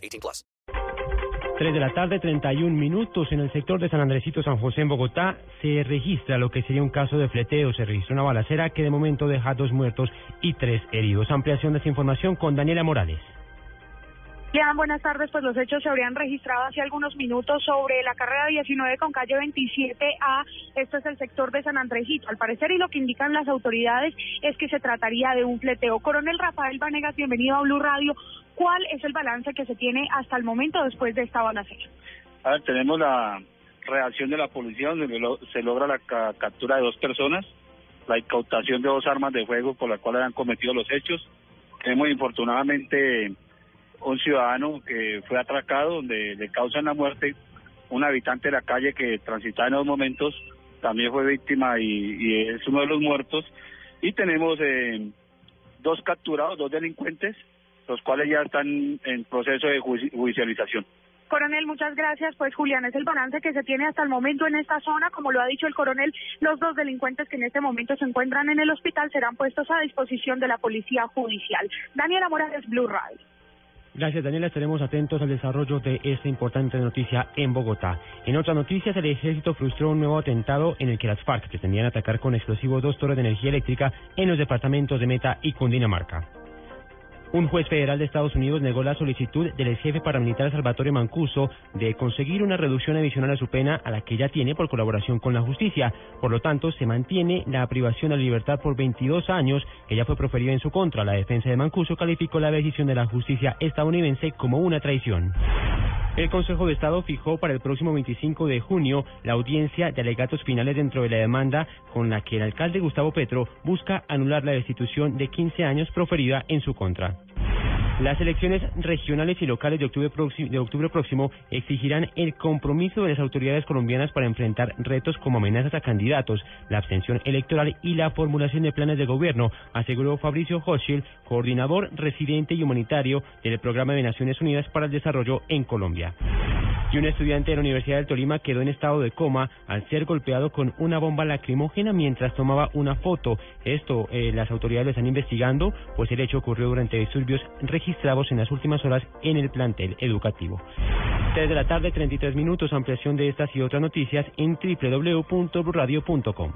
18 plus. 3 de la tarde, 31 minutos. En el sector de San Andresito, San José, en Bogotá, se registra lo que sería un caso de fleteo. Se registró una balacera que de momento deja dos muertos y tres heridos. Ampliación de esa información con Daniela Morales. Bien, buenas tardes. Pues los hechos se habrían registrado hace algunos minutos sobre la carrera 19 con calle 27A. Esto es el sector de San Andresito. Al parecer, y lo que indican las autoridades es que se trataría de un fleteo. Coronel Rafael Vanegas, bienvenido a Blue Radio. ¿Cuál es el balance que se tiene hasta el momento después de esta balacera? A ver, tenemos la reacción de la policía donde se logra la captura de dos personas, la incautación de dos armas de fuego por las cuales han cometido los hechos. Tenemos infortunadamente un ciudadano que fue atracado, donde le causan la muerte, un habitante de la calle que transitaba en esos momentos, también fue víctima y, es uno de los muertos. Y tenemos eh, dos capturados, dos delincuentes, los cuales ya están en proceso de judicialización. Coronel, muchas gracias. Pues Julián, es el balance que se tiene hasta el momento en esta zona. Como lo ha dicho el coronel, los dos delincuentes que en este momento se encuentran en el hospital serán puestos a disposición de la Policía Judicial. Daniela Morales, Blue Radio. Gracias, Daniela. Estaremos atentos al desarrollo de esta importante noticia en Bogotá. En otras noticias, el ejército frustró un nuevo atentado en el que las FARC pretendían atacar con explosivos dos torres de energía eléctrica en los departamentos de Meta y Cundinamarca. Un juez federal de Estados Unidos negó la solicitud del ex jefe paramilitar Salvatore Mancuso de conseguir una reducción adicional a su pena a la que ya tiene por colaboración con la justicia. Por lo tanto, se mantiene la privación de la libertad por 22 años que ya fue proferida en su contra. La defensa de Mancuso calificó la decisión de la justicia estadounidense como una traición. El Consejo de Estado fijó para el próximo 25 de junio la audiencia de alegatos finales dentro de la demanda con la que el alcalde Gustavo Petro busca anular la destitución de 15 años proferida en su contra. Las elecciones regionales y locales de octubre, próximo, exigirán el compromiso de las autoridades colombianas para enfrentar retos como amenazas a candidatos, la abstención electoral y la formulación de planes de gobierno, aseguró Fabricio Hochschild, coordinador residente y humanitario del Programa de Naciones Unidas para el Desarrollo en Colombia y un estudiante de la Universidad del Tolima quedó en estado de coma al ser golpeado con una bomba lacrimógena mientras tomaba una foto. Esto eh, las autoridades lo están investigando, pues el hecho ocurrió durante disturbios registrados en las últimas horas en el plantel educativo. 3 de la tarde, 33 minutos, ampliación de estas y otras noticias en www.radio.com.